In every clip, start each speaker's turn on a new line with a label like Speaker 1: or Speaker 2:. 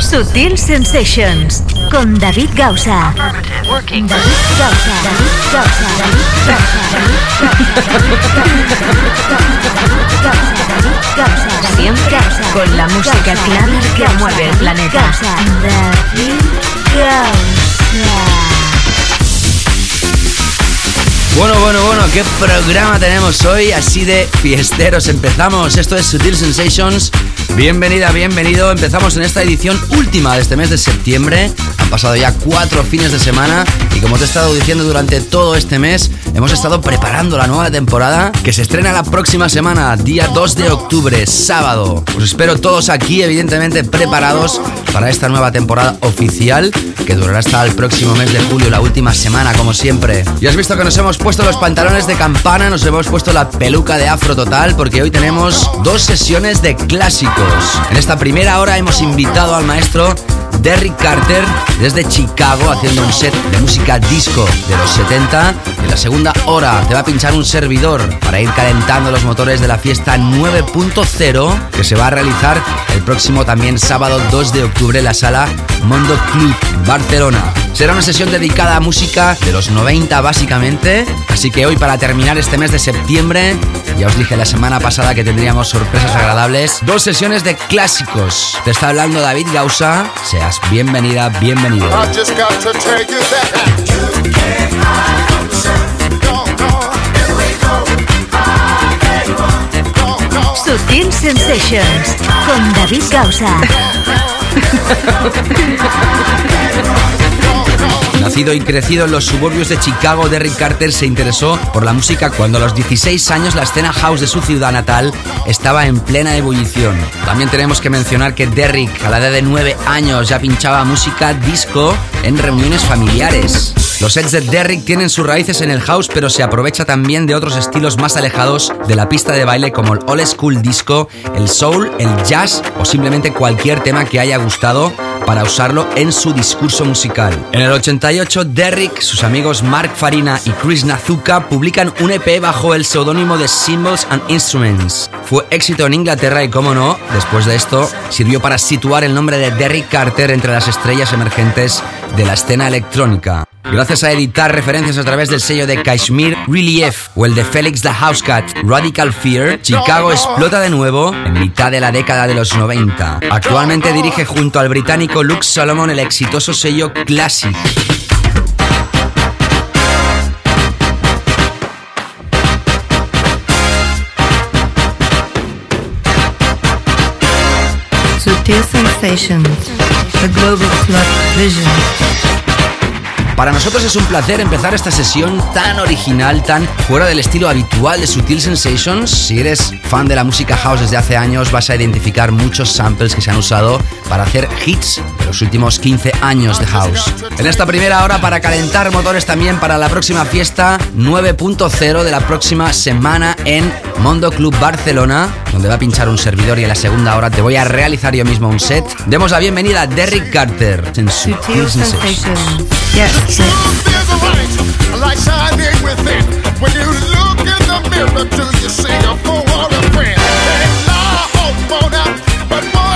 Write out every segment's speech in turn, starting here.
Speaker 1: Sutil Sensations con David Gausa. David Gausa. David Gausa. David Gausa. Siempre con la música clara que mueve el planeta. David Gausa.
Speaker 2: Bueno, bueno, bueno, qué programa tenemos hoy, así de fiesteros. Empezamos, esto es Sutil Sensations. Bienvenida, bienvenido. Empezamos en esta edición última de este mes de septiembre. Pasado ya cuatro fines de semana y como te he estado diciendo durante todo este mes, hemos estado preparando la nueva temporada que se estrena la próxima semana, día 2 de octubre, sábado. Os espero todos aquí, evidentemente preparados para esta nueva temporada oficial que durará hasta el próximo mes de julio, la última semana, como siempre. Ya has visto que nos hemos puesto los pantalones de campana, nos hemos puesto la peluca de afro total, porque hoy tenemos dos sesiones de clásicos. En esta primera hora hemos invitado al maestro Derrick Carter desde Chicago haciendo un set de música disco de los 70. En la segunda hora te va a pinchar un servidor para ir calentando los motores de la fiesta 9.0 que se va a realizar el próximo también sábado 2 de octubre en la sala Mondo Club Barcelona. Será una sesión dedicada a música de los 90 básicamente, así que hoy para terminar este mes de septiembre, ya os dije la semana pasada que tendríamos sorpresas agradables, dos sesiones de clásicos. Te está hablando David Gausa, bienvenida, bienvenido.
Speaker 1: Sutil Sensations con David Gausa.
Speaker 2: Nacido y crecido en los suburbios de Chicago, Derrick Carter se interesó por la música cuando a los 16 años la escena house de su ciudad natal estaba en plena ebullición. También tenemos que mencionar que Derrick a la edad de 9 años ya pinchaba música disco en reuniones familiares. Los sets de Derrick tienen sus raíces en el house, pero se aprovecha también de otros estilos más alejados de la pista de baile como el old school disco, el soul, el jazz o simplemente cualquier tema que haya gustado para usarlo en su discurso musical. En el 88, Derrick, sus amigos Mark Farina y Chris Nazuka publican un EP bajo el seudónimo de Symbols and Instruments. Fue éxito en Inglaterra y, como no, después de esto, sirvió para situar el nombre de Derrick Carter entre las estrellas emergentes de la escena electrónica. Gracias a editar referencias a través del sello de Kashmir Relief o el de Felix the Housecat Radical Fear, Chicago explota de nuevo en mitad de la década de los 90. Actualmente dirige junto al británico Luke Solomon el exitoso sello Classic.
Speaker 3: Sutil Sensations, the global club vision.
Speaker 2: Para nosotros es un placer empezar esta sesión tan original, tan fuera del estilo habitual de Sutil Sensations. Si eres fan de la música house desde hace años, vas a identificar muchos samples que se han usado para hacer hits de los últimos 15 años de house. En esta primera hora, para calentar motores también para la próxima fiesta 9.0 de la próxima semana en Mondo Club Barcelona, donde va a pinchar un servidor y en la segunda hora te voy a realizar yo mismo un set. Demos la bienvenida a Derrick Carter en
Speaker 4: the mirror, do you see a fool or a friend? Ain't no hope for now, but one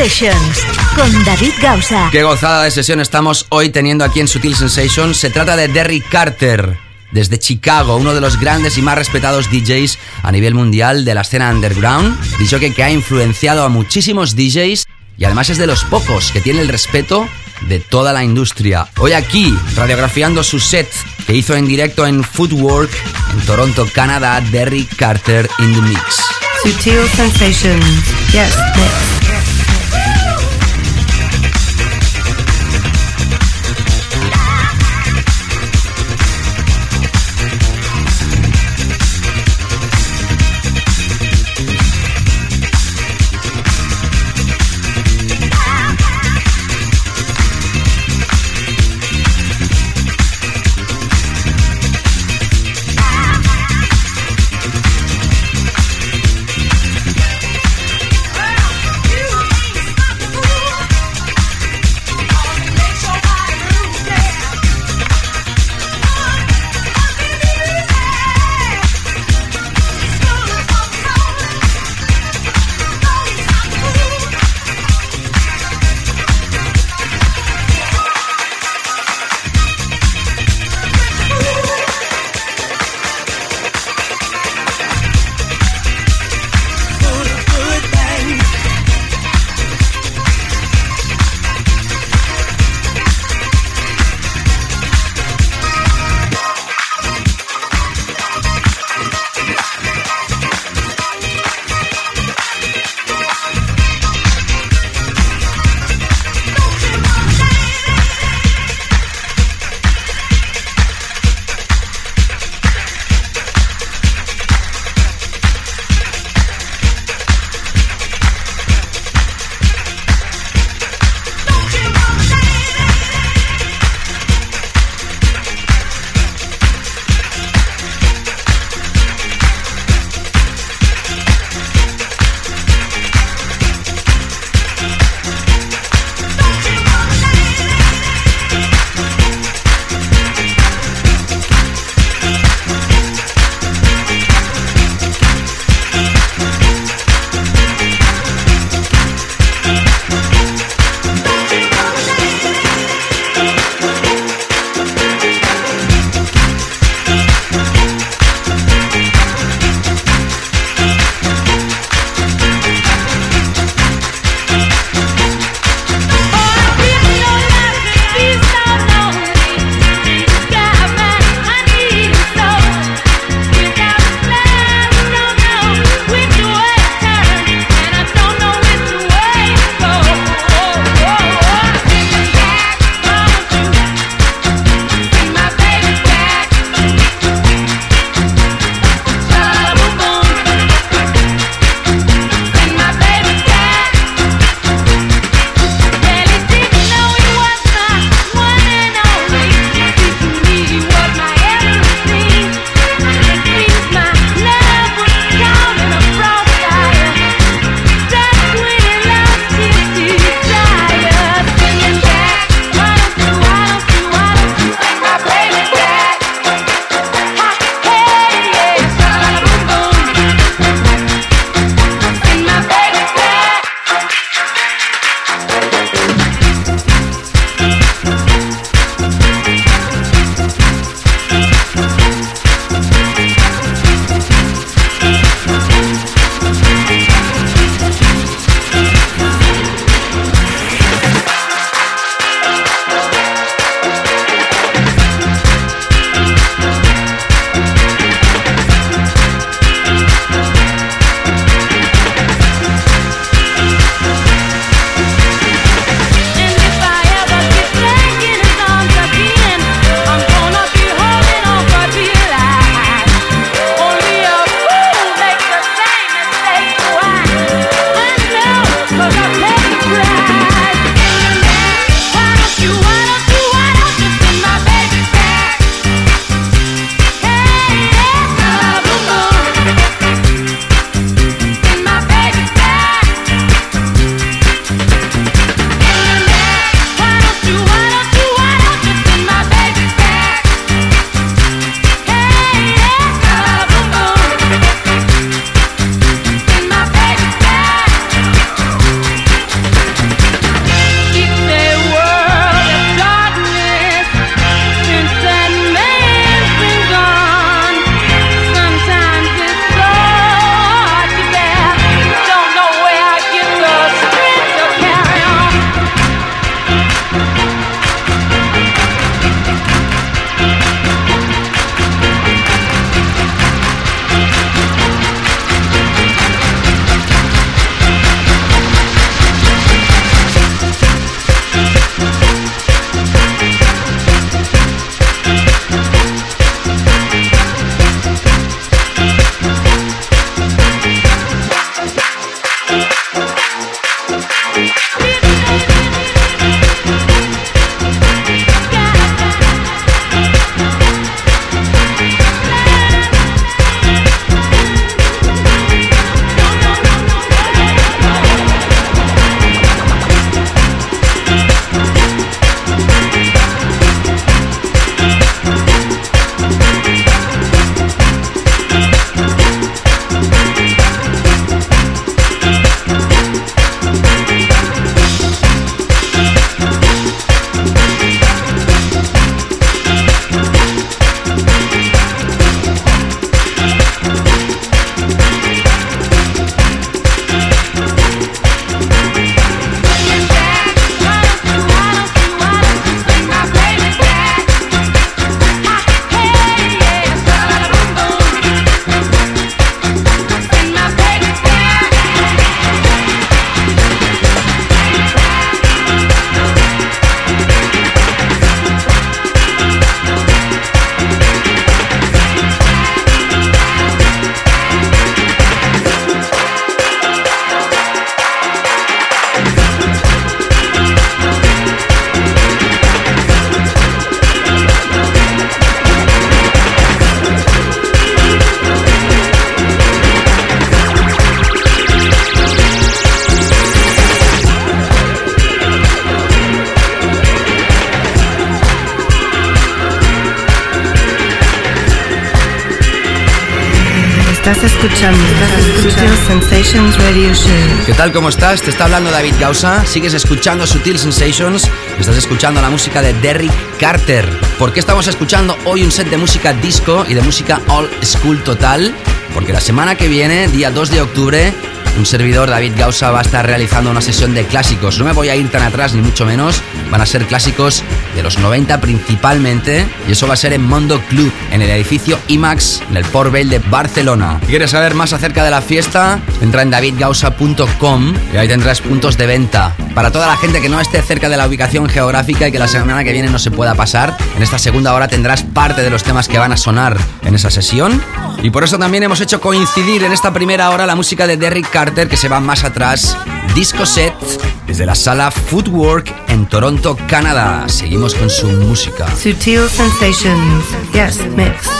Speaker 1: Sensations con David Gausa.
Speaker 2: Qué gozada de sesión estamos hoy teniendo aquí en Sutil Sensations. Se trata de Derry Carter, desde Chicago, uno de los grandes y más respetados DJs a nivel mundial de la escena underground. Dicho que, que ha influenciado a muchísimos DJs y además es de los pocos que tiene el respeto de toda la industria. Hoy aquí, radiografiando su set que hizo en directo en Footwork en Toronto, Canadá, Derry Carter in the Mix.
Speaker 3: Sutil Sensations, yes,
Speaker 2: ¿Qué tal? ¿Cómo estás? Te está hablando David Gausa. Sigues escuchando Sutil Sensations. Estás escuchando la música de Derrick Carter. ¿Por qué estamos escuchando hoy un set de música disco y de música all school total? Porque la semana que viene, día 2 de octubre, un servidor, David Gausa, va a estar realizando una sesión de clásicos. No me voy a ir tan atrás, ni mucho menos. Van a ser clásicos de los 90 principalmente. Y eso va a ser en Mondo Club, en el edificio IMAX, en el Port Vale de Barcelona. Si quieres saber más acerca de la fiesta, entra en davidgausa.com y ahí tendrás puntos de venta. Para toda la gente que no esté cerca de la ubicación geográfica y que la semana que viene no se pueda pasar, en esta segunda hora tendrás parte de los temas que van a sonar en esa sesión. Y por eso también hemos hecho coincidir en esta primera hora la música de Derrick Carter que se va más atrás, Disco Set, desde la sala Footwork en Toronto, Canadá. Seguimos con su música.
Speaker 3: Sutil Sensations, yes, mix.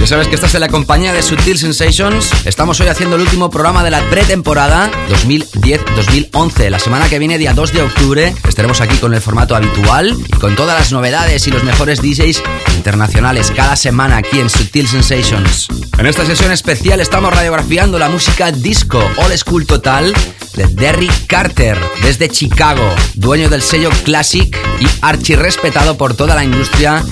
Speaker 2: Ya sabes que estás en la compañía de Sutil Sensations. Estamos hoy haciendo el último programa de la pretemporada 2010-2011. La semana que viene, día 2 de octubre, estaremos aquí con el formato habitual y con todas las novedades y los mejores DJs internacionales cada semana aquí en Sutil Sensations. En esta sesión especial estamos radiografiando la música disco All School Total de Derry Carter desde Chicago, dueño del sello Classic y archi respetado por toda la industria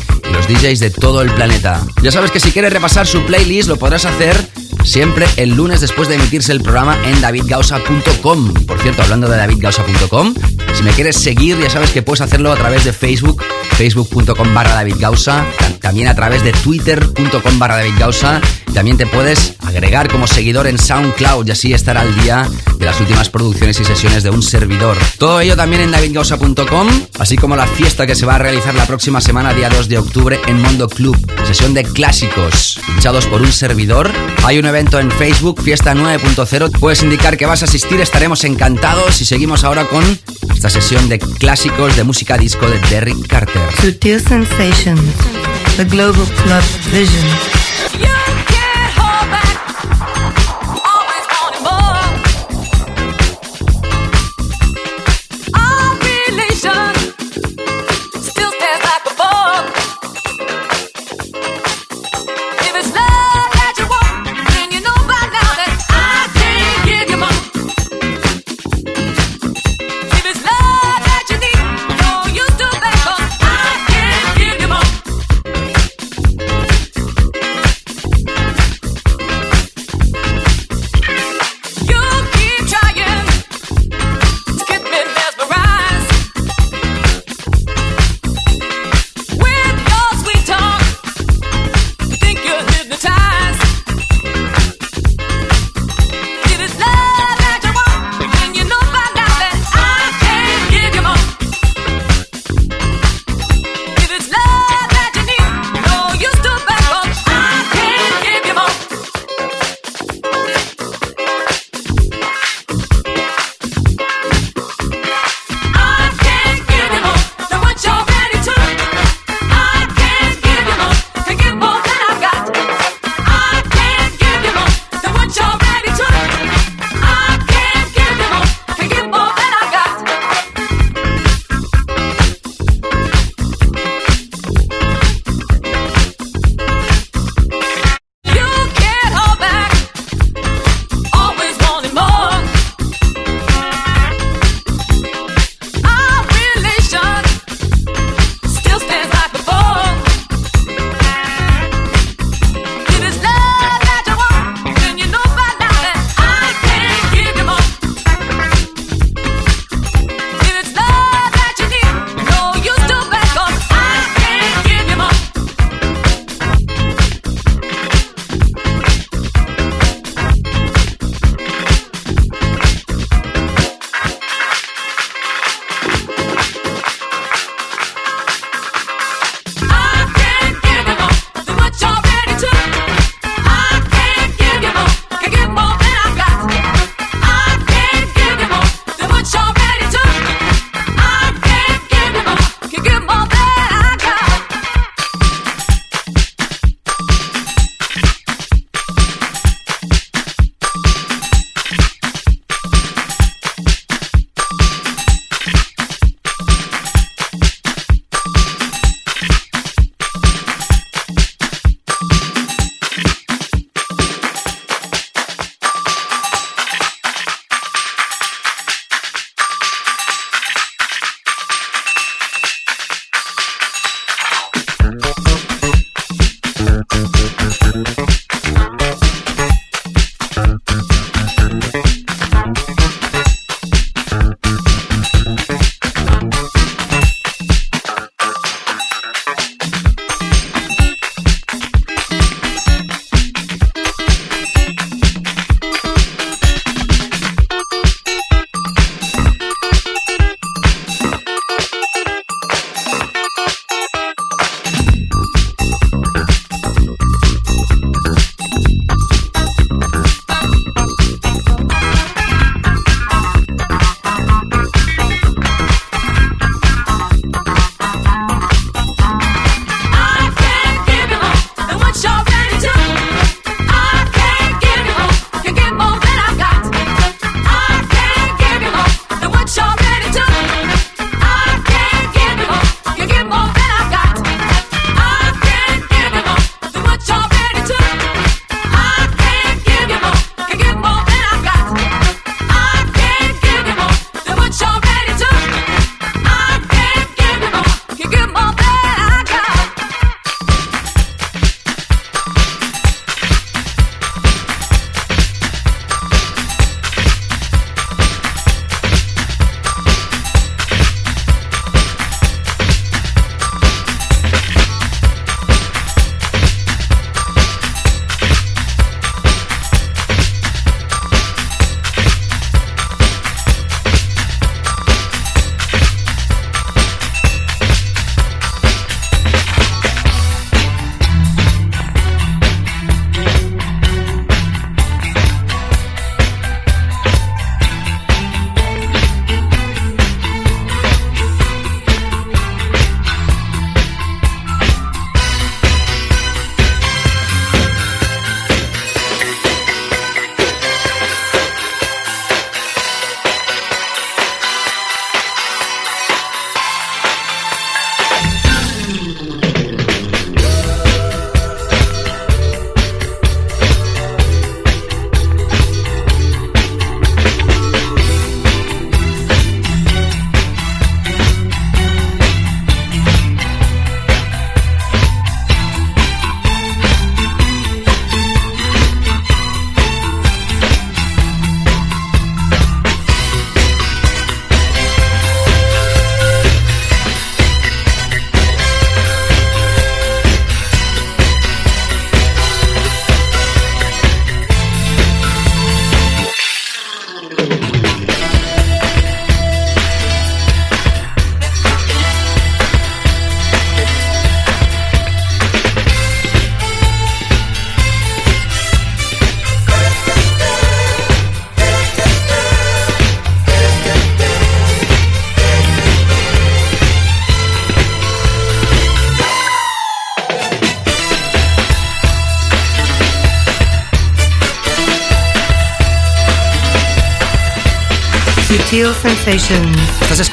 Speaker 2: DJs de todo el planeta. Ya sabes que si quieres repasar su playlist lo podrás hacer siempre el lunes después de emitirse el programa en davidgausa.com. Por cierto, hablando de davidgausa.com, si me quieres seguir ya sabes que puedes hacerlo a través de Facebook, facebook.com barra davidgausa, también a través de twitter.com barra davidgausa también te puedes agregar como seguidor en SoundCloud y así estar al día las últimas producciones y sesiones de un servidor. Todo ello también en davidgausa.com, así como la fiesta que se va a realizar la próxima semana, día 2 de octubre, en Mondo Club. Sesión de clásicos, pinchados por un servidor. Hay un evento en Facebook, Fiesta 9.0. Puedes indicar que vas a asistir, estaremos encantados y seguimos ahora con esta sesión de clásicos de música disco de Derrick Carter.
Speaker 5: Sutil Sensations, The Global Club Vision.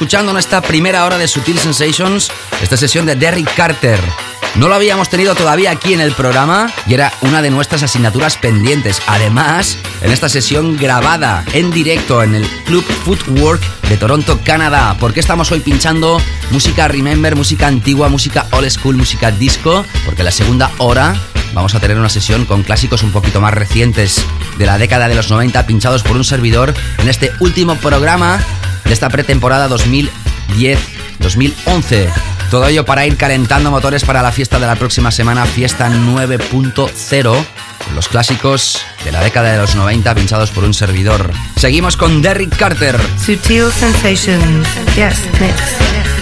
Speaker 2: Escuchando nuestra primera hora de Sutil Sensations, esta sesión de Derrick Carter. No lo habíamos tenido todavía aquí en el programa y era una de nuestras asignaturas pendientes. Además, en esta sesión grabada en directo en el Club Footwork de Toronto, Canadá. Porque estamos hoy pinchando música Remember, música antigua, música old school, música disco. Porque la segunda hora vamos a tener una sesión con clásicos un poquito más recientes de la década de los 90 pinchados por un servidor en este último programa de esta pretemporada 2010-2011. Todo ello para ir calentando motores para la fiesta de la próxima semana, fiesta 9.0, los clásicos de la década de los 90 pinchados por un servidor. Seguimos con Derrick Carter.
Speaker 3: Sutil Sensations. Yes, next.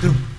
Speaker 1: through.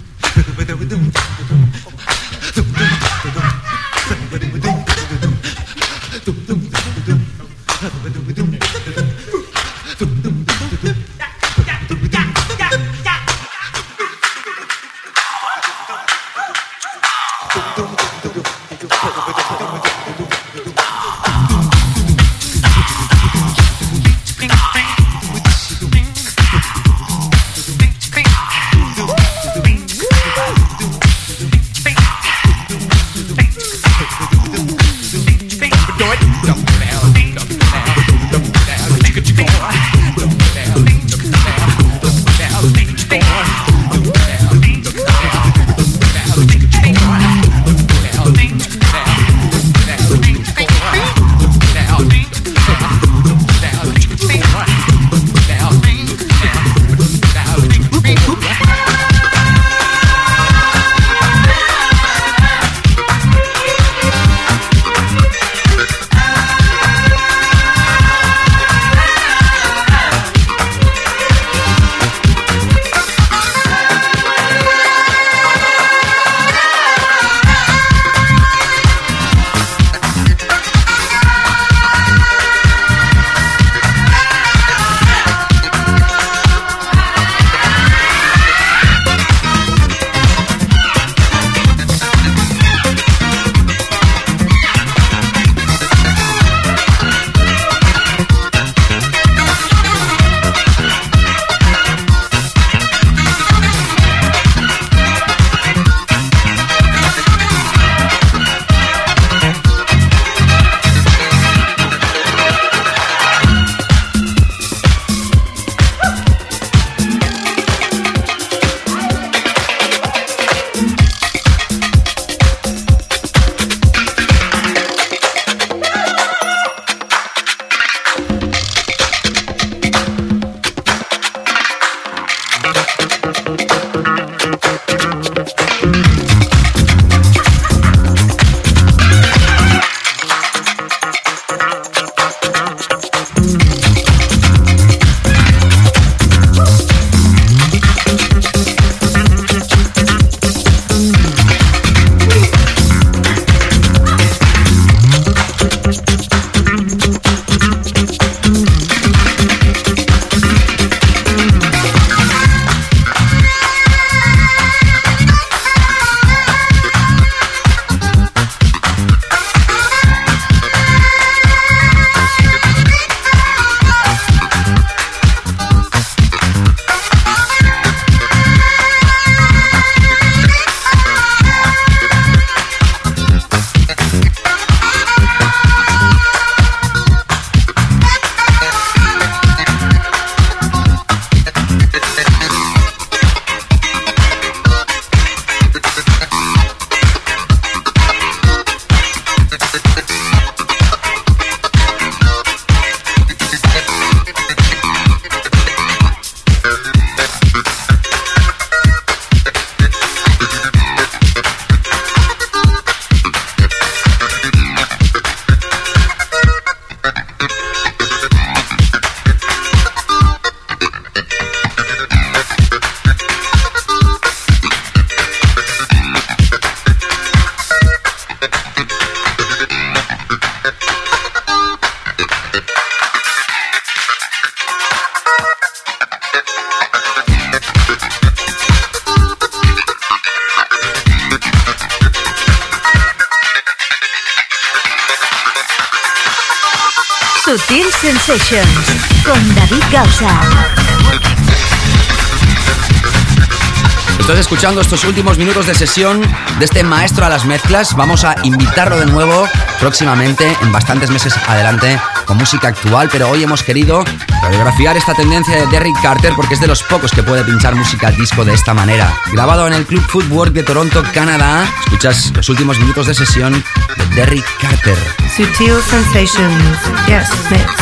Speaker 1: Sensations con David Gausa.
Speaker 2: Estás escuchando estos últimos minutos de sesión de este maestro a las mezclas. Vamos a invitarlo de nuevo próximamente, en bastantes meses adelante, con música actual, pero hoy hemos querido radiografiar esta tendencia de Derrick Carter porque es de los pocos que puede pinchar música disco de esta manera. Grabado en el Club Footwork de Toronto, Canadá, escuchas los últimos minutos de sesión de Derrick Carter.
Speaker 3: Sutil Sensations. Yes, mix.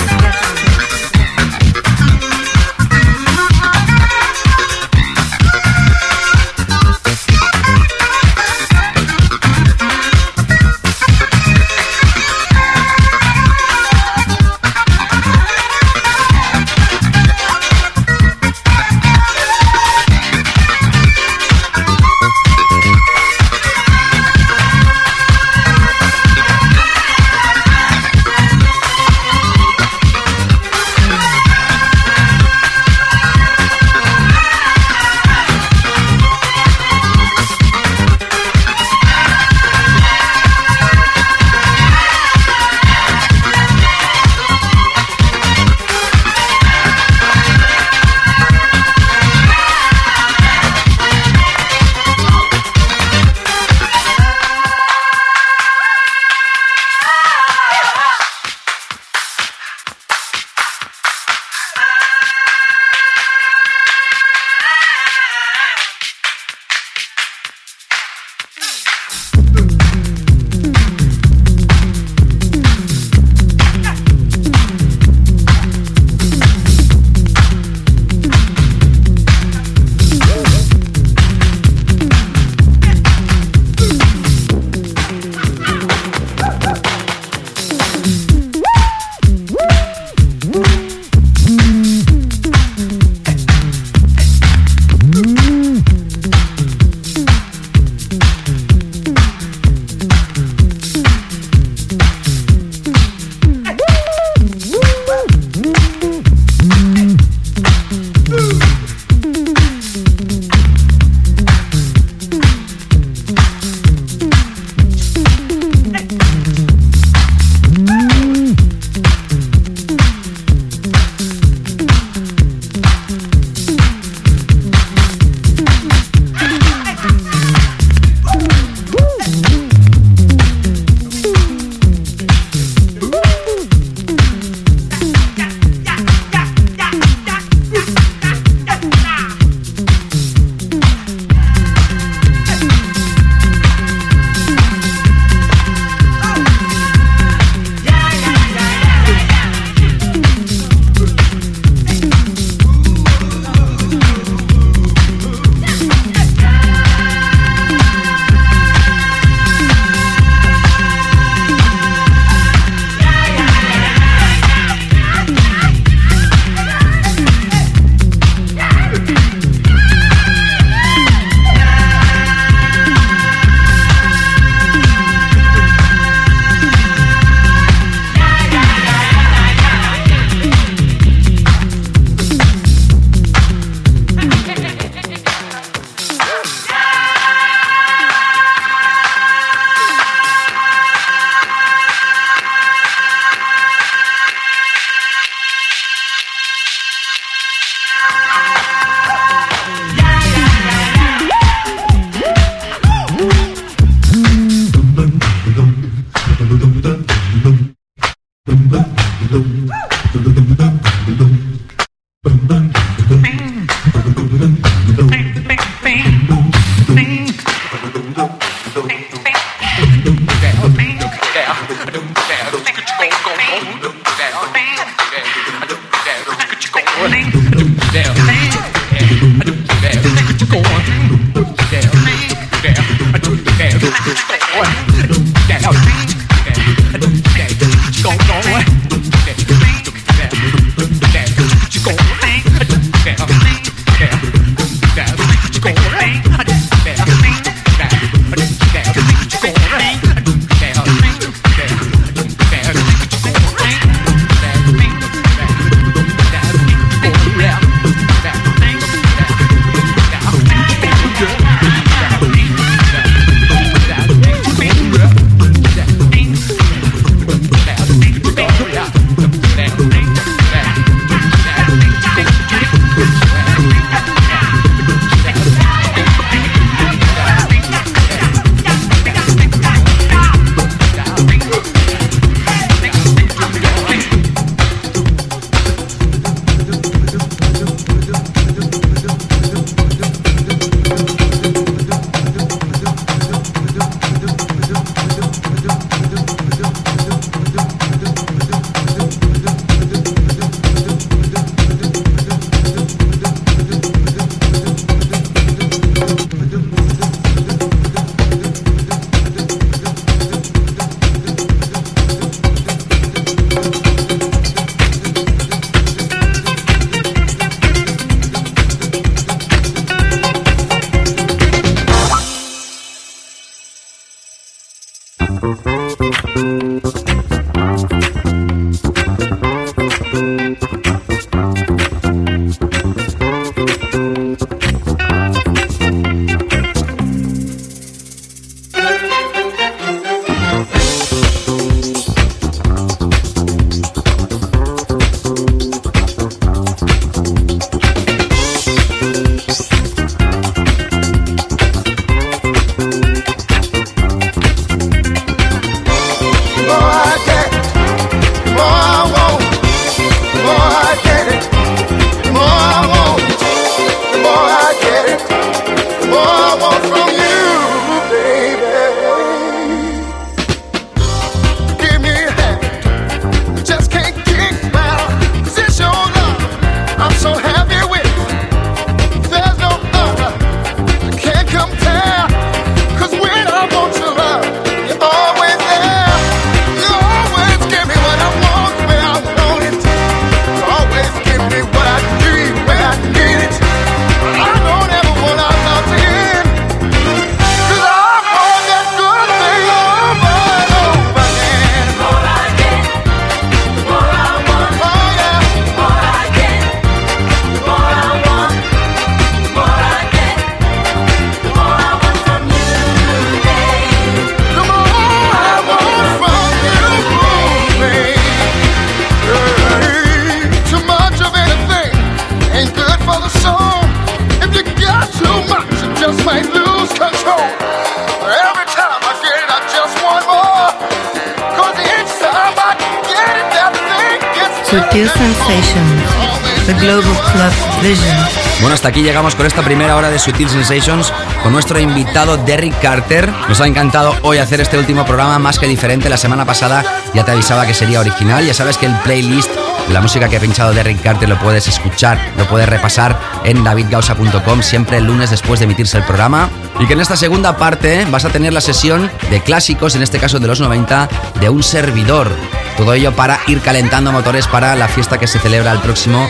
Speaker 2: Con esta primera hora de Sutil Sensations con nuestro invitado Derrick Carter. Nos ha encantado hoy hacer este último programa más que diferente. La semana pasada ya te avisaba que sería original. Ya sabes que el playlist de la música que ha pinchado Derrick Carter lo puedes escuchar, lo puedes repasar en davidgausa.com siempre el lunes después de emitirse el programa. Y que en esta segunda parte vas a tener la sesión de clásicos, en este caso de los 90, de un servidor. Todo ello para ir calentando motores para la fiesta que se celebra el próximo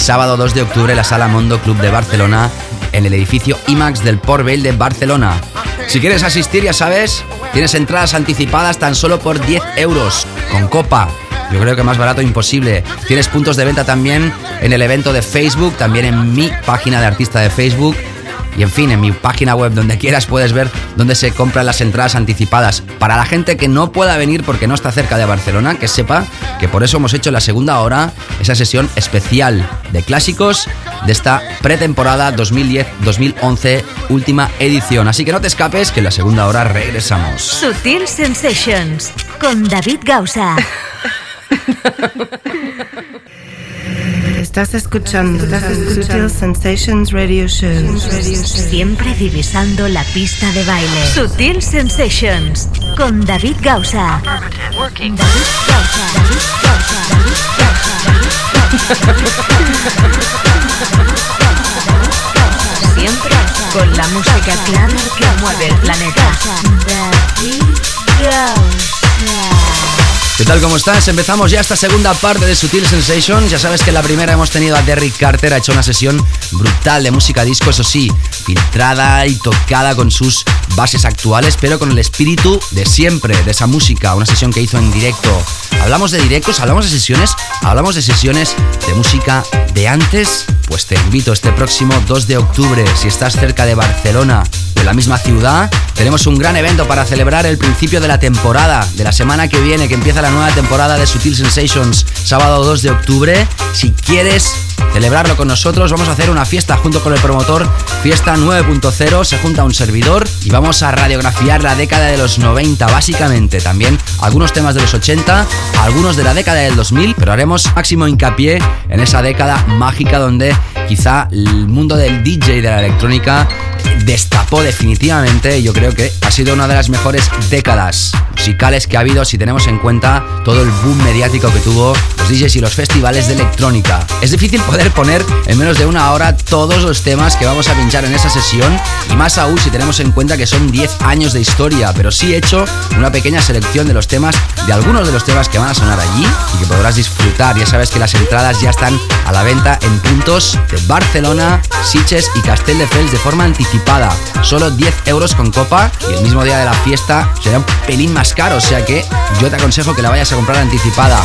Speaker 2: sábado 2 de octubre la Sala Mondo Club de Barcelona, en el edificio IMAX del Port Vell de Barcelona. Si quieres asistir, ya sabes, tienes entradas anticipadas tan solo por 10 euros, con copa. Yo creo que más barato imposible. Tienes puntos de venta también en el evento de Facebook, también en mi página de artista de Facebook y en fin, en mi página web, donde quieras, puedes ver dónde se compran las entradas anticipadas. Para la gente que no pueda venir porque no está cerca de Barcelona, que sepa que por eso hemos hecho la segunda hora esa sesión especial de clásicos de esta pretemporada 2010-2011, última edición. Así que no te escapes, que en la segunda hora regresamos.
Speaker 1: Sutil Sensations con David Gausa.
Speaker 3: Estás escuchando, estás escuchando Sensations Radio Show.
Speaker 1: Siempre divisando la pista de baile. Sutil Sensations con David Gausa. David Gausa. David Gausa. David Gausa. Siempre con la música que el planeta.
Speaker 2: ¿Qué tal? ¿Cómo estás? Empezamos ya esta segunda parte de Sutil Sensations. Ya sabes que en la primera hemos tenido a Derrick Carter, ha hecho una sesión brutal de música disco, eso sí, filtrada y tocada con sus bases actuales, pero con el espíritu de siempre, de esa música, una sesión que hizo en directo. Hablamos de directos, hablamos de sesiones, hablamos de sesiones de música de antes. Pues te invito este próximo 2 de octubre, si estás cerca de Barcelona, de la misma ciudad, tenemos un gran evento para celebrar el principio de la temporada, de la semana que viene, que empieza la nueva temporada de Sutil Sensations, sábado 2 de octubre. Si quieres celebrarlo con nosotros, vamos a hacer una fiesta junto con el promotor. Fiesta 9.0, se junta un servidor y vamos a radiografiar la década de los 90 básicamente, también algunos temas de los 80, algunos de la década del 2000, pero haremos máximo hincapié en esa década mágica donde quizá el mundo del DJ y de la electrónica destapó definitivamente, yo creo que ha sido una de las mejores décadas musicales que ha habido si tenemos en cuenta todo el boom mediático que tuvo los DJs y los festivales de electrónica. Es difícil poder poner en menos de una hora todos los temas que vamos a pinchar en esa sesión y más aún si tenemos en cuenta que son 10 años de historia, pero sí he hecho una pequeña selección de los temas, de algunos de los temas que van a sonar allí y que podrás disfrutar. Ya sabes que las entradas ya están a la venta en puntos de Barcelona, Sitges y Castelldefels de forma anticipada. Solo 10 euros con copa y el mismo día de la fiesta será un pelín más caro, o sea que yo te aconsejo que la vayas a comprar anticipada.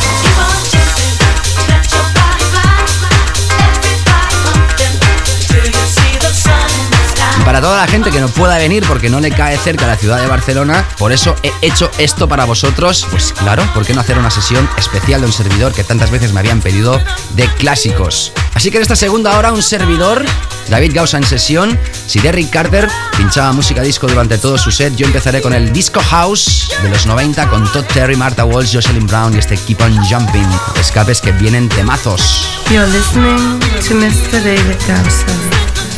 Speaker 2: Para toda la gente que no pueda venir porque no le cae cerca la ciudad de Barcelona, por eso he hecho esto para vosotros. Pues claro, ¿por qué no hacer una sesión especial de un servidor que tantas veces me habían pedido de clásicos? Así que en esta segunda hora un servidor, David Gausa en sesión. Si Derrick Carter pinchaba música disco durante todo su set, yo empezaré con el Disco House de los 90 con Todd Terry, Martha Walsh, Jocelyn Brown y este Keep on Jumping. Escapes que vienen temazos.
Speaker 3: You're listening to Mr. David Gausa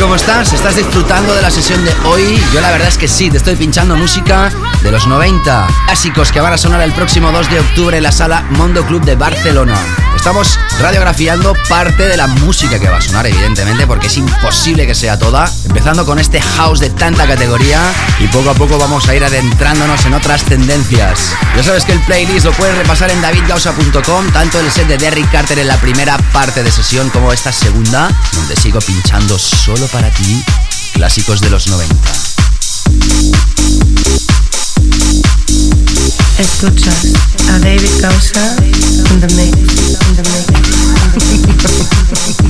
Speaker 2: ¿Cómo estás? ¿Estás disfrutando de la sesión de hoy? Yo la verdad es que sí, te estoy pinchando música de los 90, clásicos que van a sonar el próximo 2 de octubre en la sala Mondo Club de Barcelona. Estamos radiografiando parte de la música que va a sonar, evidentemente, porque es imposible que sea toda. Empezando con este house de tanta categoría y poco a poco vamos a ir adentrándonos en otras tendencias. Ya sabes que el playlist lo puedes repasar en davidgausa.com, tanto el set de Derrick Carter en la primera parte de sesión como esta segunda, donde sigo pinchando solo para ti clásicos de los 90.
Speaker 3: Escuchas a David Gausa in the mix, in the mix.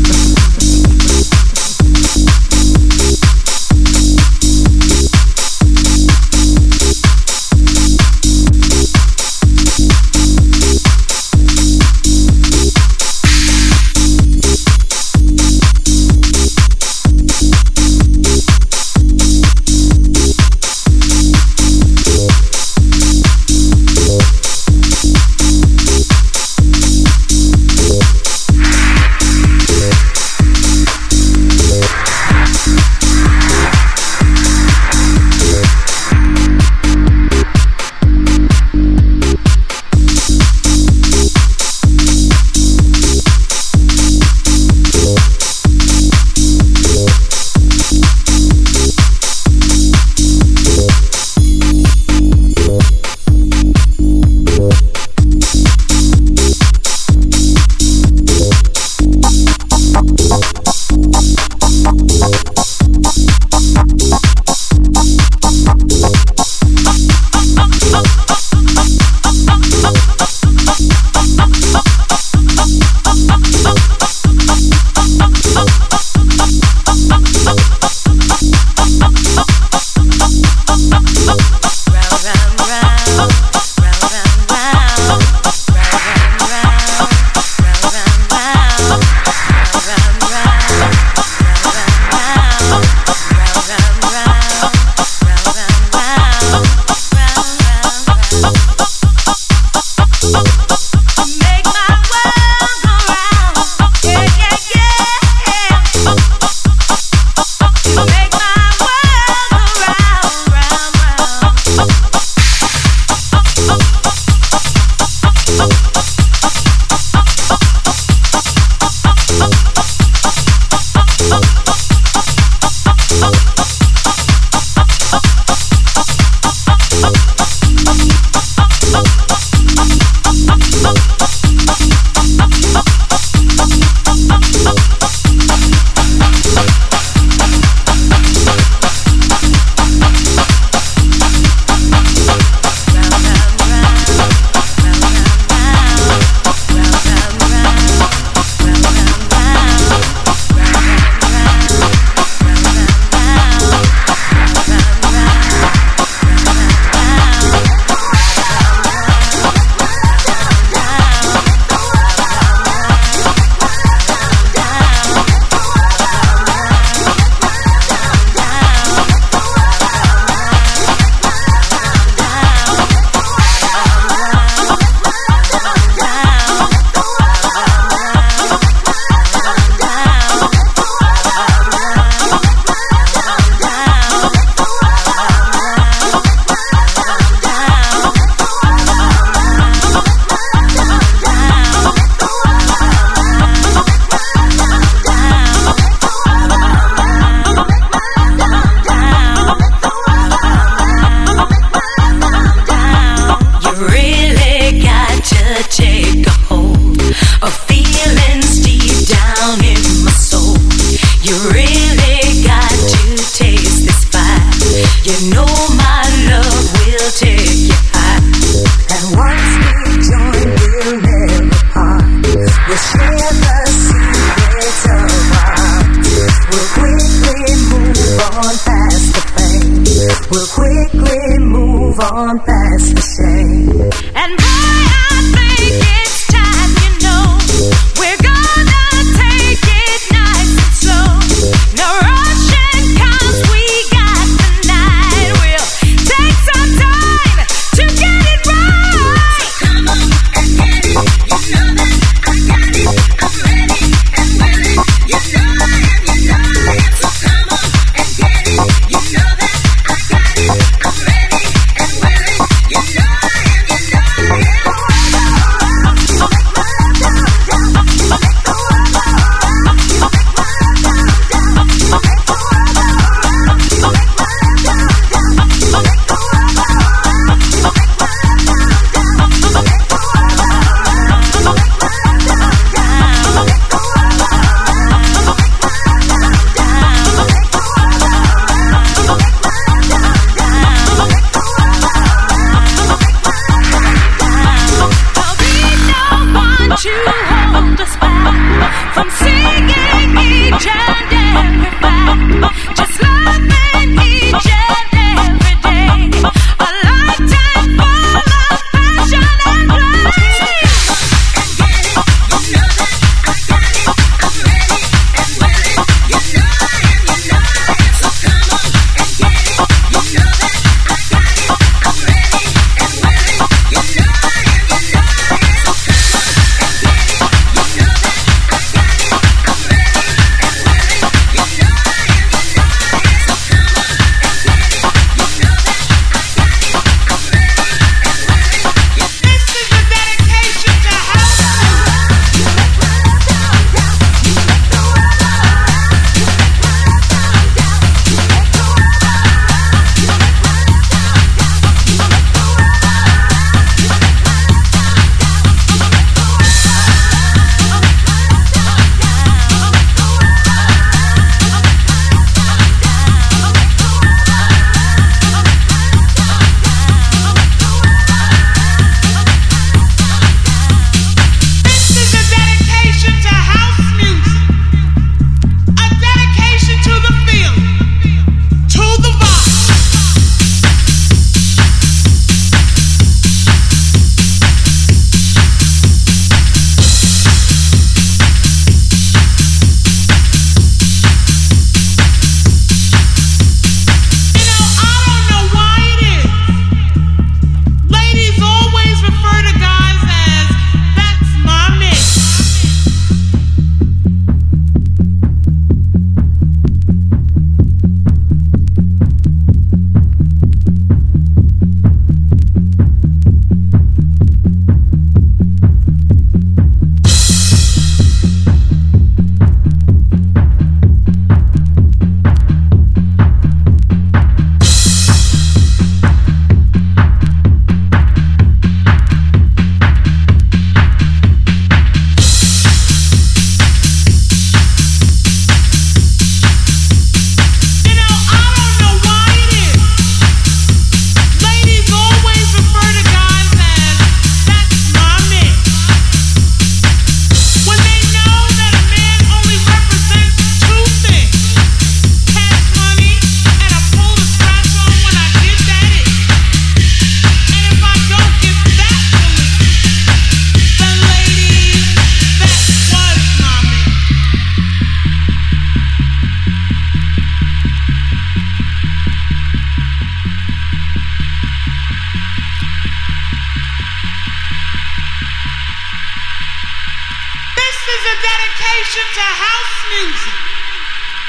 Speaker 6: to house music.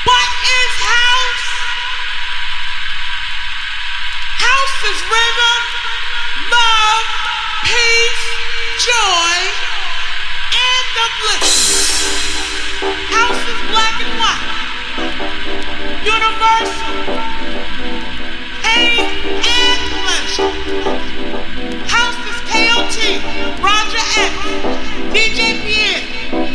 Speaker 7: What is house? House is rhythm, love, peace, joy, and the bliss. House is black and white, universal, pain and pleasure. House is KOT, Roger X, DJ Pierre.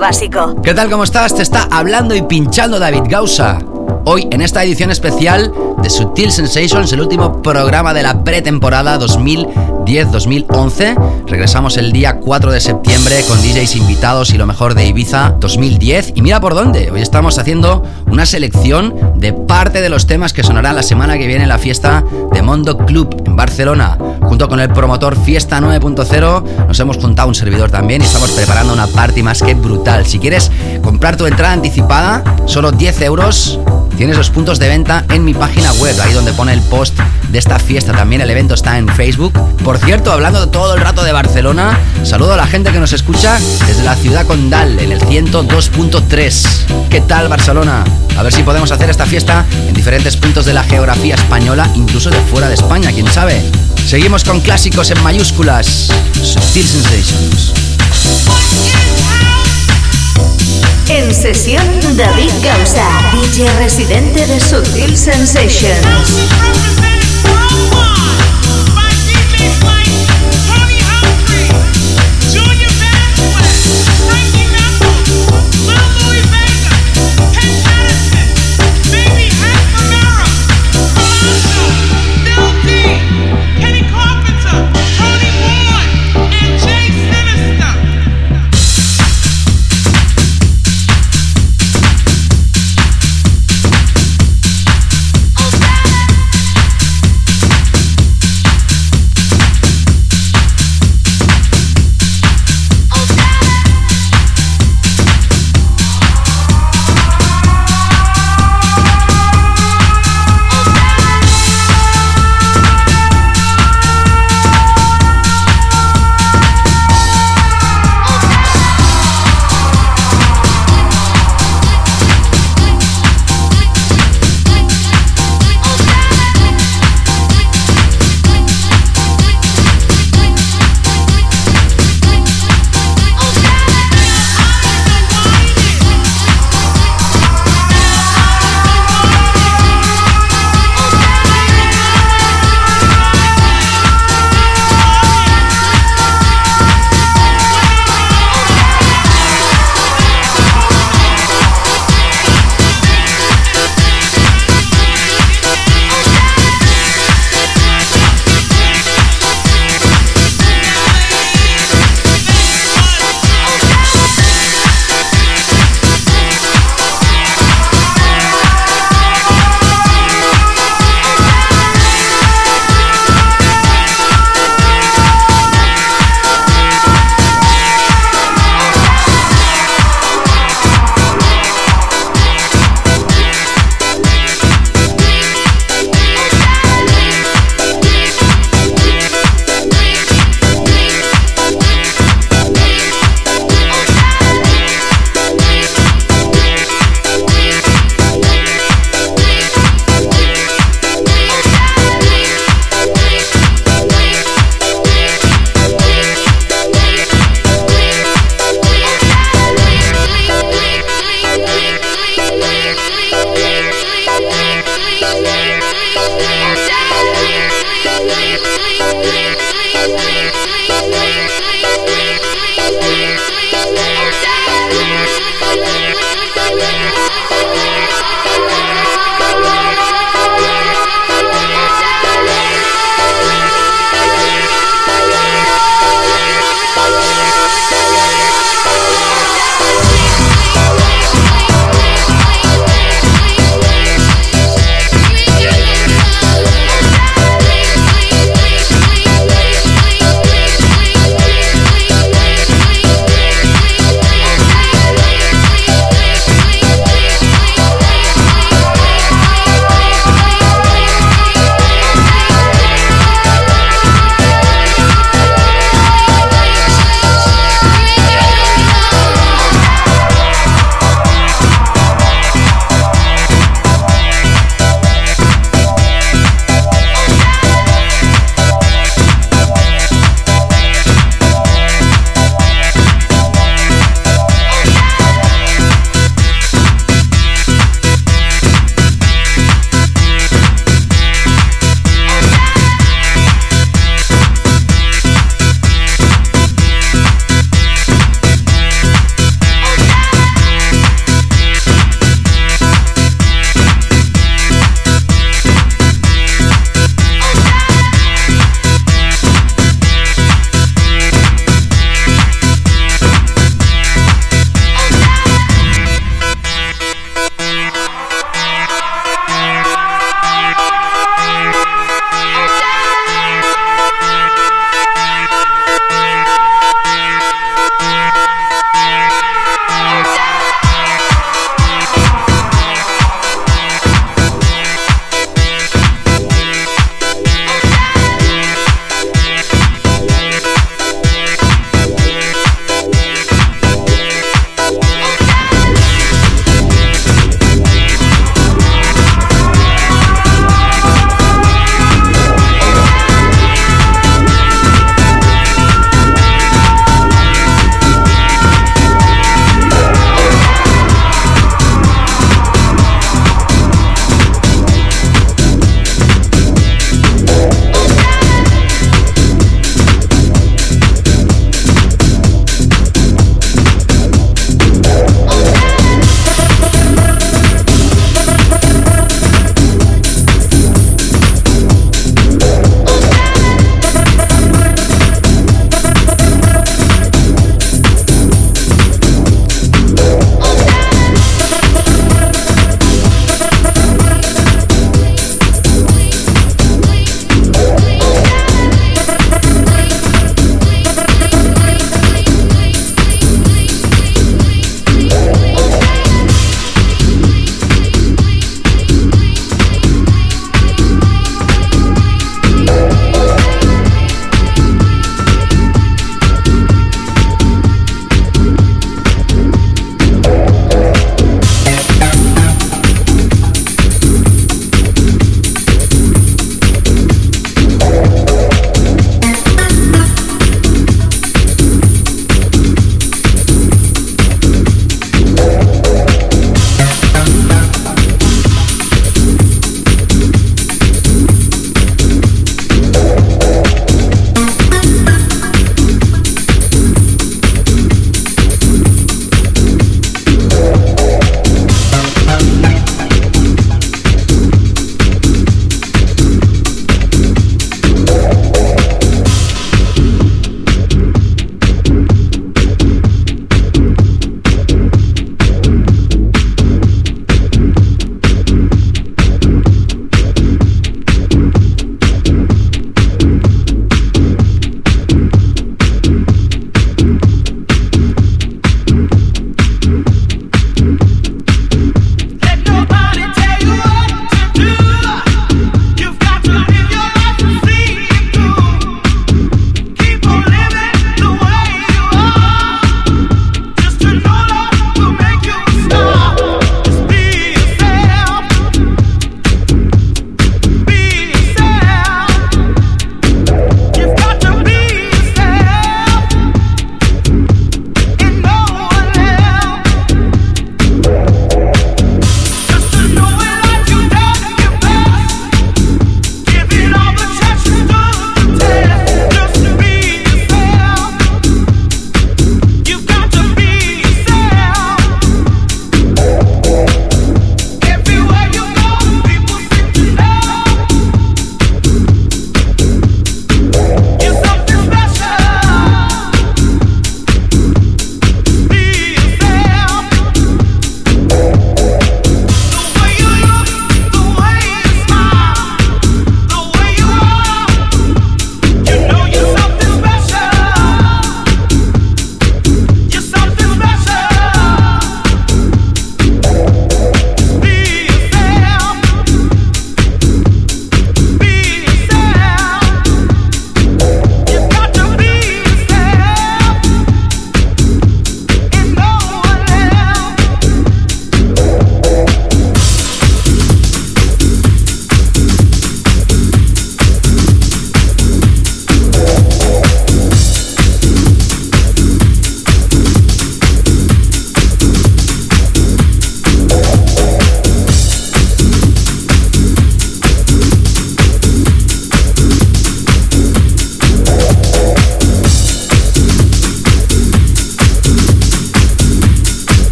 Speaker 7: básico.
Speaker 2: ¿Qué tal? ¿Cómo estás? Te está hablando y pinchando David Gausa. Hoy en esta edición especial de Sutil Sensations, el último programa de la pretemporada 2010-2011. Regresamos el día 4 de septiembre con DJs invitados y lo mejor de Ibiza 2010. Y mira por dónde, hoy estamos haciendo una selección de parte de los temas que sonará la semana que viene en la fiesta de Mondo Club en Barcelona. Junto con el promotor Fiesta 9.0 nos hemos juntado un servidor también y estamos preparando una party más que brutal. Si quieres comprar tu entrada anticipada, solo 10 euros Tienes los puntos de venta en mi página web, ahí donde pone el post de esta fiesta. También el evento está en Facebook. Por cierto, hablando todo el rato de Barcelona, saludo a la gente que nos escucha desde la ciudad condal, en el 102.3. ¿Qué tal Barcelona? A ver si podemos hacer esta fiesta en diferentes puntos de la geografía española, incluso de fuera de España, quién sabe. Seguimos con clásicos en mayúsculas. Subtil Sensations.
Speaker 7: En sesión David Gausa, DJ residente de Sutil Sensations.
Speaker 3: Sensations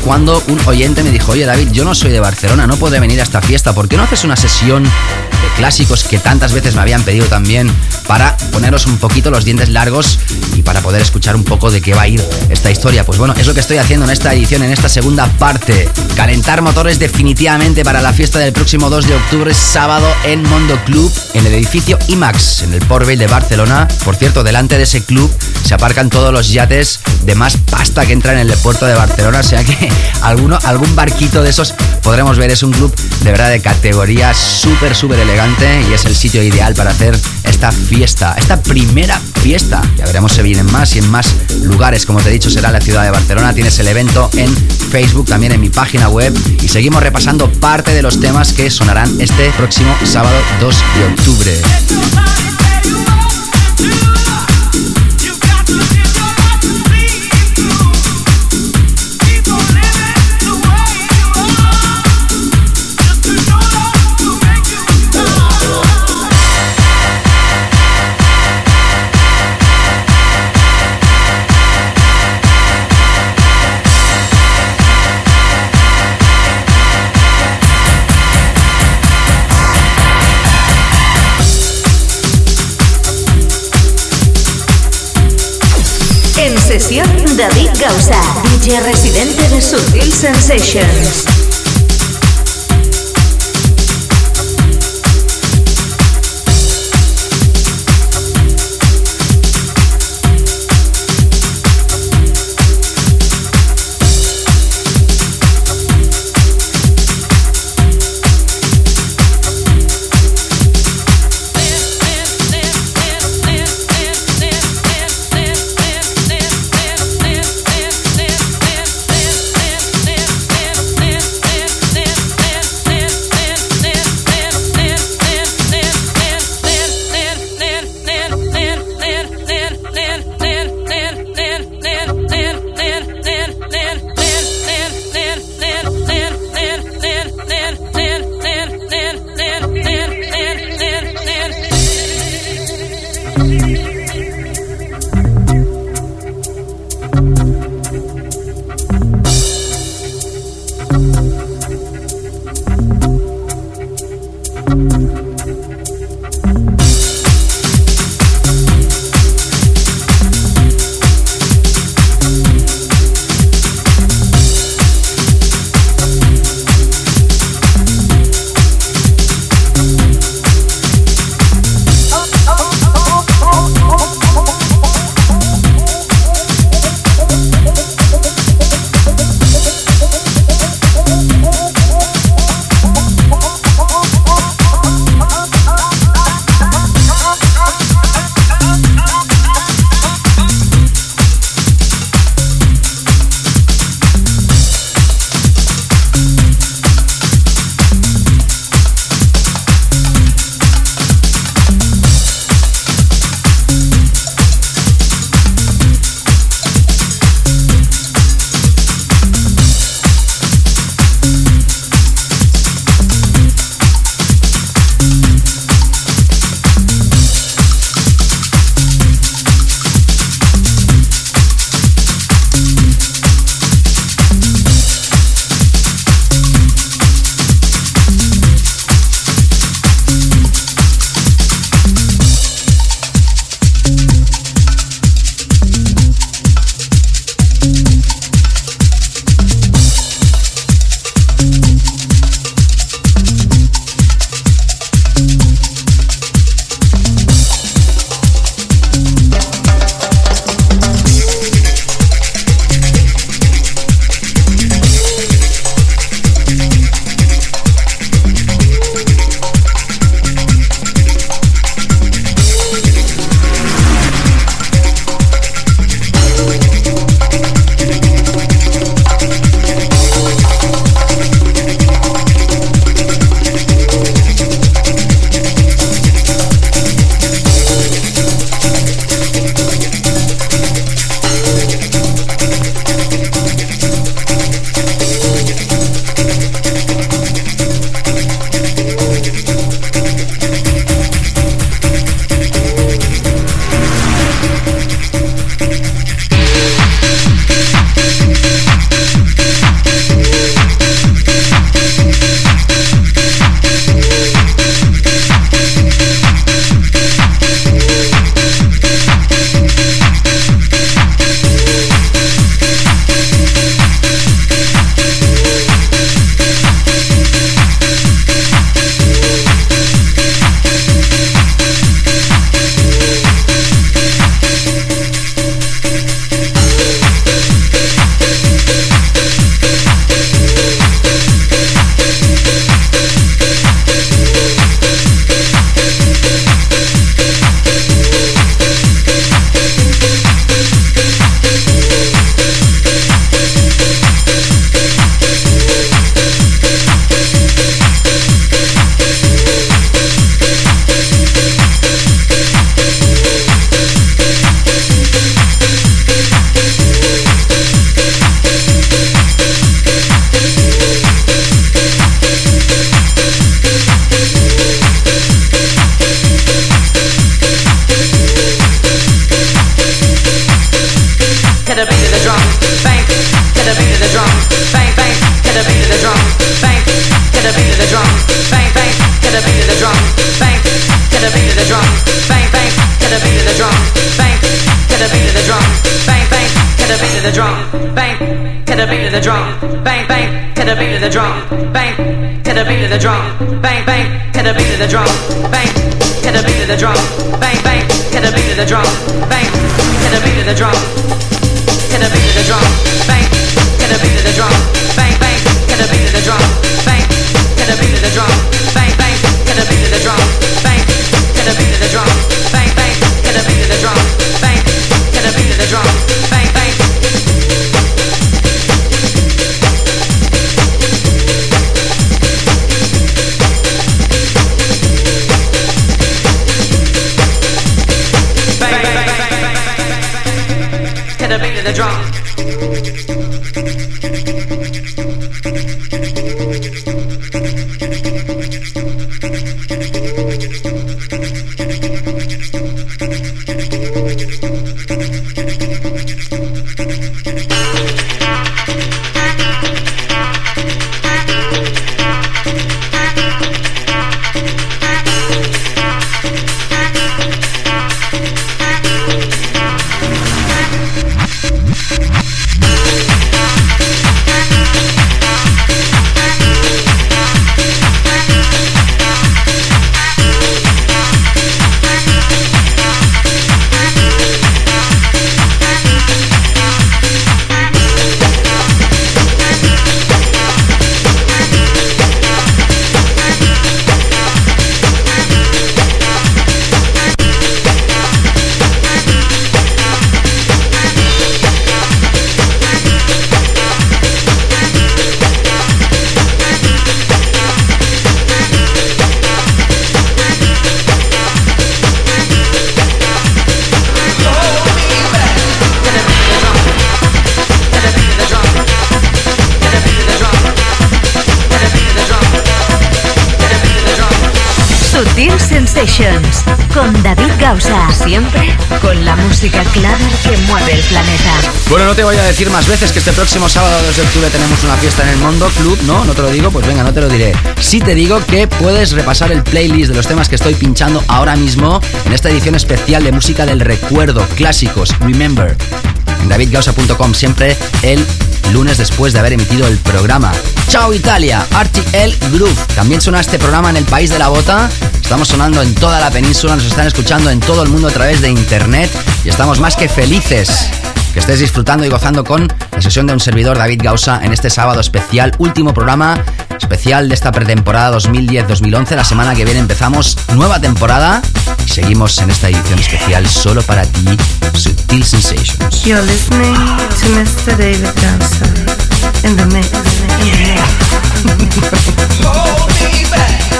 Speaker 2: cuando un oyente me dijo, oye David, yo no soy de Barcelona, no puedo venir a esta fiesta, ¿por qué no haces una sesión de clásicos que tantas veces me habían pedido también para poneros un poquito los dientes largos y para poder escuchar un poco de qué va a ir esta historia? Pues bueno, es lo que estoy haciendo en esta edición, en esta segunda parte. Calentar motores definitivamente para la fiesta del próximo 2 de octubre, sábado en Mondo Club, en el edificio IMAX, en el Port de Barcelona. Por cierto, delante de ese club se aparcan todos los yates de más pasta que entran en el puerto de Barcelona. O sea que alguno, algún barquito de esos podremos ver. Es un club de verdad de categoría súper, súper elegante y es el sitio ideal para hacer esta fiesta, esta primera fiesta. Ya veremos si vienen más y en más lugares. Como te he dicho, será la ciudad de Barcelona. Tienes el evento en Facebook, también en mi página web. Y seguimos repasando parte de los temas que sonarán este próximo sábado 2 de octubre.
Speaker 1: DJ residente de Sutil Sensations. Con David Gausa. Siempre con la música clara que mueve el planeta.
Speaker 2: Bueno, no te voy a decir más veces que este próximo sábado 2 de octubre tenemos una fiesta en el Mondo Club, ¿no? ¿No te lo digo? Pues venga, no te lo diré. Sí te digo que puedes repasar el playlist de los temas que estoy pinchando ahora mismo en esta edición especial de música del recuerdo, clásicos, Remember, en davidgausa.com, siempre el lunes después de haber emitido el programa. Chao Italia, RTL Groove. También suena este programa en el país de la bota. Estamos sonando en toda la península, nos están escuchando en todo el mundo a través de internet y estamos más que felices que estés disfrutando y gozando con la sesión de un servidor David Gausa en este sábado especial, último programa especial de esta pretemporada 2010-2011. La semana que viene empezamos nueva temporada y seguimos en esta edición especial solo para ti, Sutil Sensations.
Speaker 3: You're listening to Mr. David Gausa in the mix. In the mix.
Speaker 4: Sensations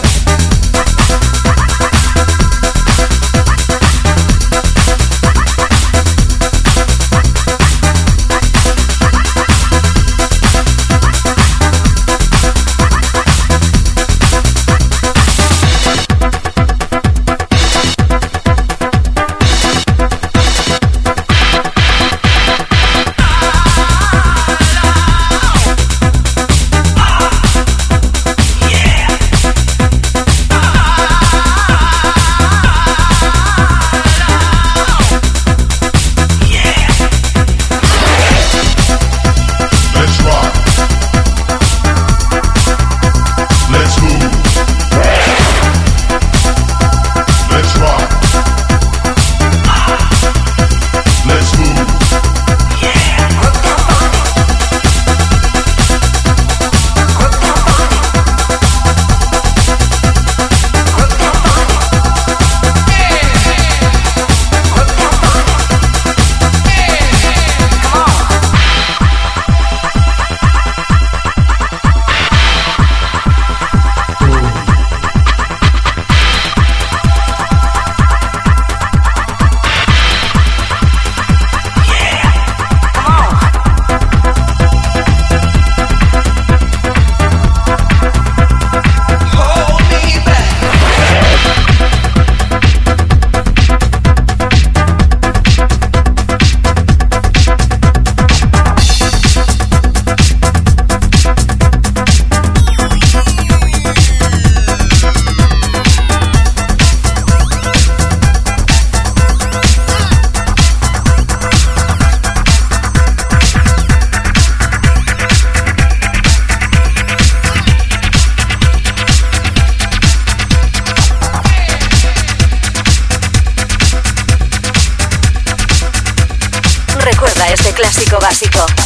Speaker 2: básico.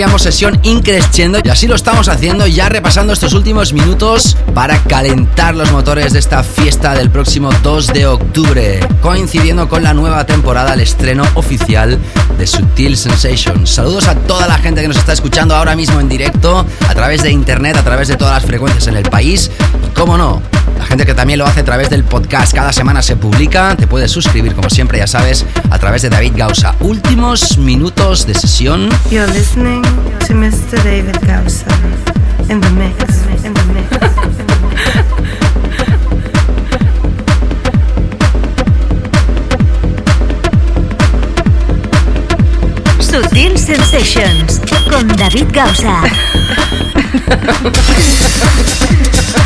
Speaker 2: Tendríamos sesión increciendo y así lo estamos haciendo ya repasando estos últimos minutos para calentar los motores de esta fiesta del próximo 2 de octubre, coincidiendo con la nueva temporada, el estreno oficial de Sutil Sensations. Saludos a toda la gente que nos está escuchando ahora mismo en directo, a través de internet, a través de todas las frecuencias en el país y, cómo no, gente que también lo hace a través del podcast. Cada semana se publica. Te puedes suscribir, como siempre, ya sabes, a través de David Gausa. Últimos minutos de sesión.
Speaker 6: You're listening to Mr. David Gausa in the mix. In the mix.
Speaker 4: Sutil Sensations con David Gausa.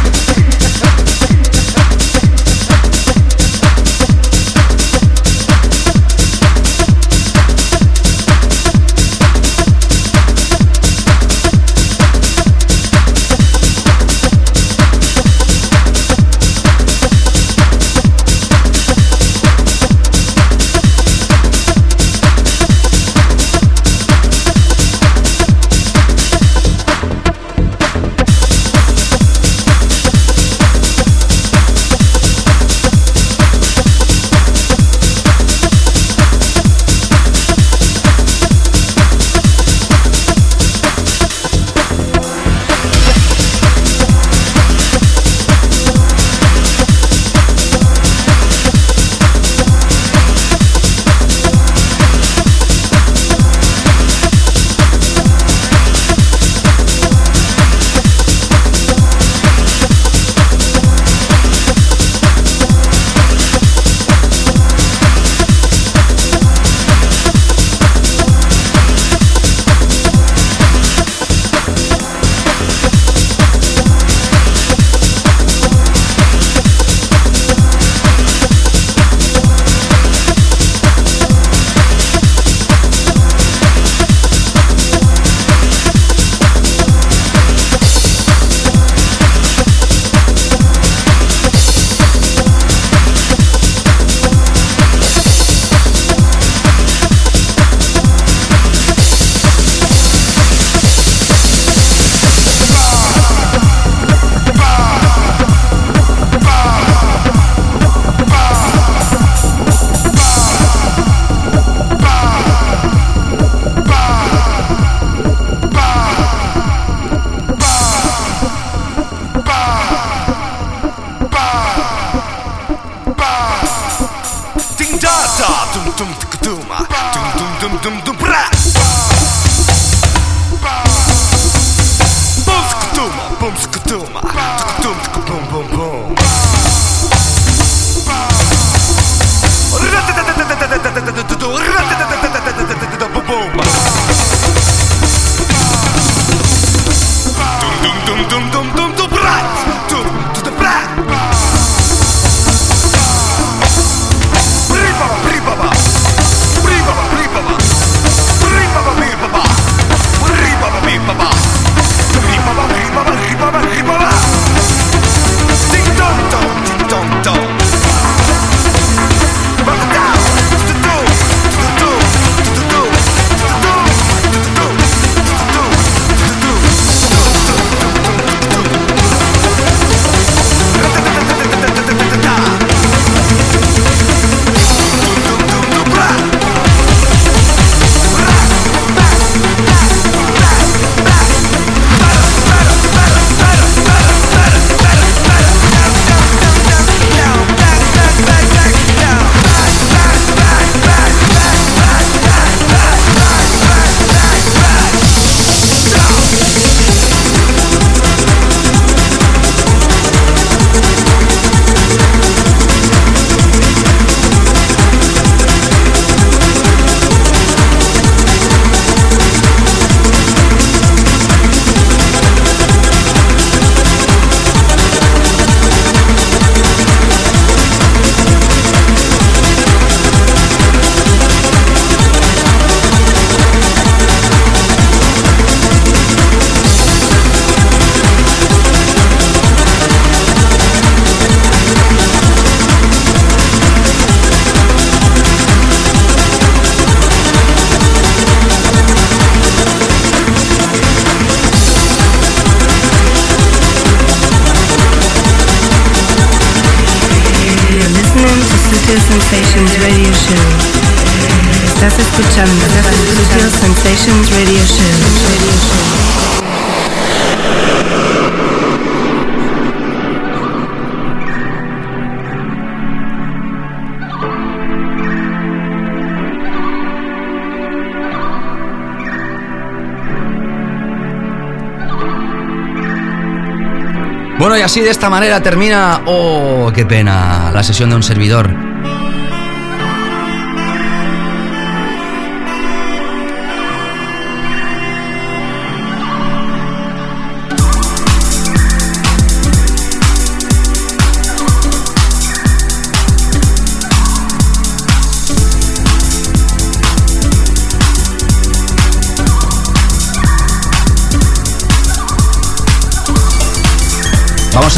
Speaker 2: así de esta manera termina, oh, qué pena, la sesión de un servidor.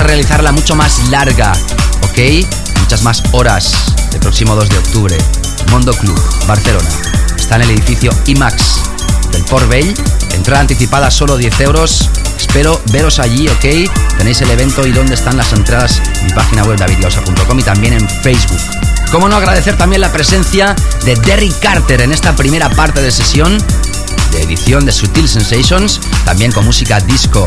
Speaker 2: Realizarla mucho más larga, ¿ok? Muchas más horas el próximo 2 de octubre. Mondo Club, Barcelona. Está en el edificio IMAX del Port Vell. Entrada anticipada solo 10 euros. Espero veros allí, ¿ok? Tenéis el evento y dónde están las entradas en mi página web davidgausa.com y también en Facebook. Cómo no agradecer también la presencia de Derrick Carter en esta primera parte de sesión de edición de Sutil Sensations, también con música disco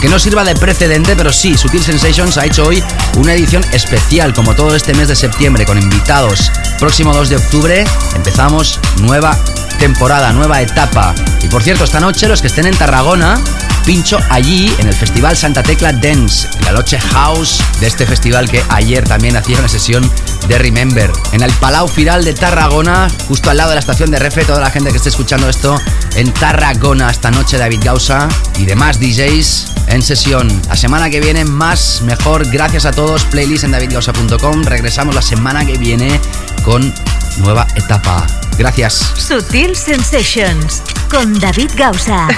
Speaker 2: que no sirva de precedente, pero sí, Sutil Sensations ha hecho hoy una edición especial, como todo este mes de septiembre, con invitados. Próximo 2 de octubre empezamos nueva temporada, nueva etapa. Y por cierto, esta noche los que estén en Tarragona, pincho allí en el Festival Santa Tecla Dance, en la noche house de este festival que ayer también hacía una sesión de Remember. En el Palau Firal de Tarragona, justo al lado de la estación de Refe, toda la gente que esté escuchando esto en Tarragona esta noche, David Gausa y demás DJs en sesión. La semana que viene más, mejor, gracias a todos. Playlist en davidgausa.com. Regresamos la semana que viene con nueva etapa. Gracias.
Speaker 1: Sutil Sensations con David Gausa.